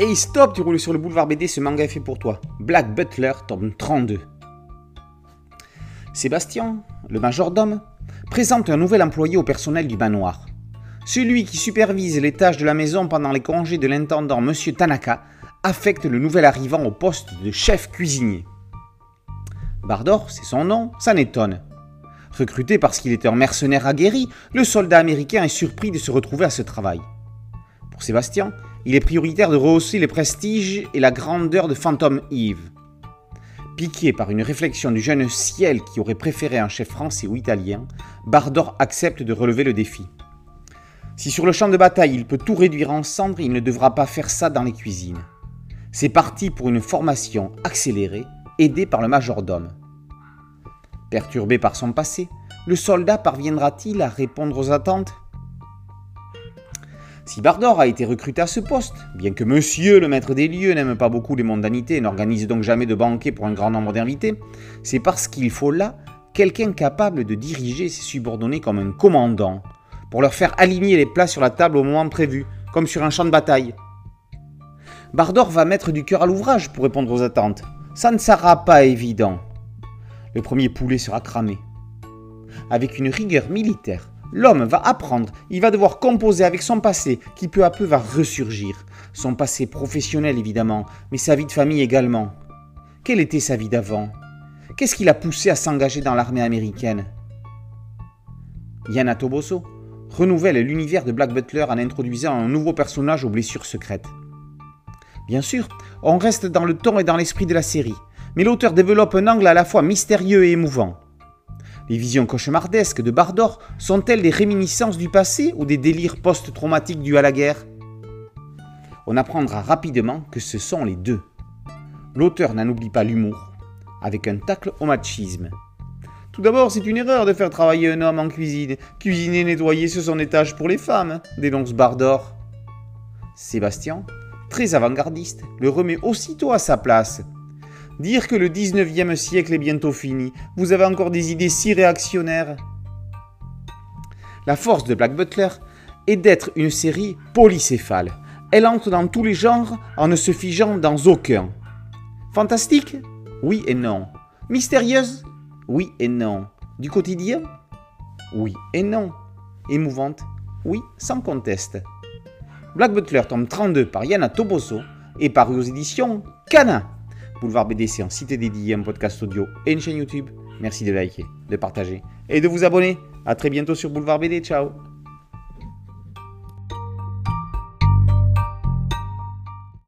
Hey stop, tu roules sur le boulevard BD, ce manga est fait pour toi. Black Butler, tome 32. Sébastien, le majordome, présente un nouvel employé au personnel du manoir. Celui qui supervise les tâches de la maison pendant les congés de l'intendant Monsieur Tanaka affecte le nouvel arrivant au poste de chef cuisinier. Bardor, c'est son nom, ça n'étonne. Recruté parce qu'il était un mercenaire aguerri, le soldat américain est surpris de se retrouver à ce travail. Pour Sébastien, il est prioritaire de rehausser les prestiges et la grandeur de Phantom Eve. Piqué par une réflexion du jeune ciel qui aurait préféré un chef français ou italien, Bardor accepte de relever le défi. Si sur le champ de bataille il peut tout réduire en cendres, il ne devra pas faire ça dans les cuisines. C'est parti pour une formation accélérée, aidé par le majordome. Perturbé par son passé, le soldat parviendra-t-il à répondre aux attentes? Si Bardor a été recruté à ce poste, bien que monsieur le maître des lieux n'aime pas beaucoup les mondanités et n'organise donc jamais de banquet pour un grand nombre d'invités, c'est parce qu'il faut là quelqu'un capable de diriger ses subordonnés comme un commandant, pour leur faire aligner les plats sur la table au moment prévu, comme sur un champ de bataille. Bardor va mettre du cœur à l'ouvrage pour répondre aux attentes. Ça ne sera pas évident. Le premier poulet sera cramé. Avec une rigueur militaire, L'homme va apprendre, il va devoir composer avec son passé qui peu à peu va ressurgir. Son passé professionnel évidemment, mais sa vie de famille également. Quelle était sa vie d'avant? Qu'est-ce qui l'a poussé à s'engager dans l'armée américaine? Yana Toboso renouvelle l'univers de Black Butler en introduisant un nouveau personnage aux blessures secrètes. Bien sûr, on reste dans le ton et dans l'esprit de la série, mais l'auteur développe un angle à la fois mystérieux et émouvant. Les visions cauchemardesques de Bardor sont-elles des réminiscences du passé ou des délires post-traumatiques dus à la guerre? On apprendra rapidement que ce sont les deux. L'auteur n'en oublie pas l'humour, avec un tacle au machisme. Tout d'abord, c'est une erreur de faire travailler un homme en cuisine. Cuisiner et nettoyer, ce sont des tâches pour les femmes, dénonce Bardor. Sébastien, très avant-gardiste, le remet aussitôt à sa place. Dire que le 19e siècle est bientôt fini, vous avez encore des idées si réactionnaires. La force de Black Butler est d'être une série polycéphale. Elle entre dans tous les genres en ne se figeant dans aucun. Fantastique? Oui et non. Mystérieuse? Oui et non. Du quotidien? Oui et non. Émouvante? Oui, sans conteste. Black Butler tombe 32 par Yana Toboso et paru aux éditions Cana. Boulevard BD, c'est un site dédié, un podcast audio et une chaîne YouTube. Merci de liker, de partager et de vous abonner. A très bientôt sur Boulevard BD. Ciao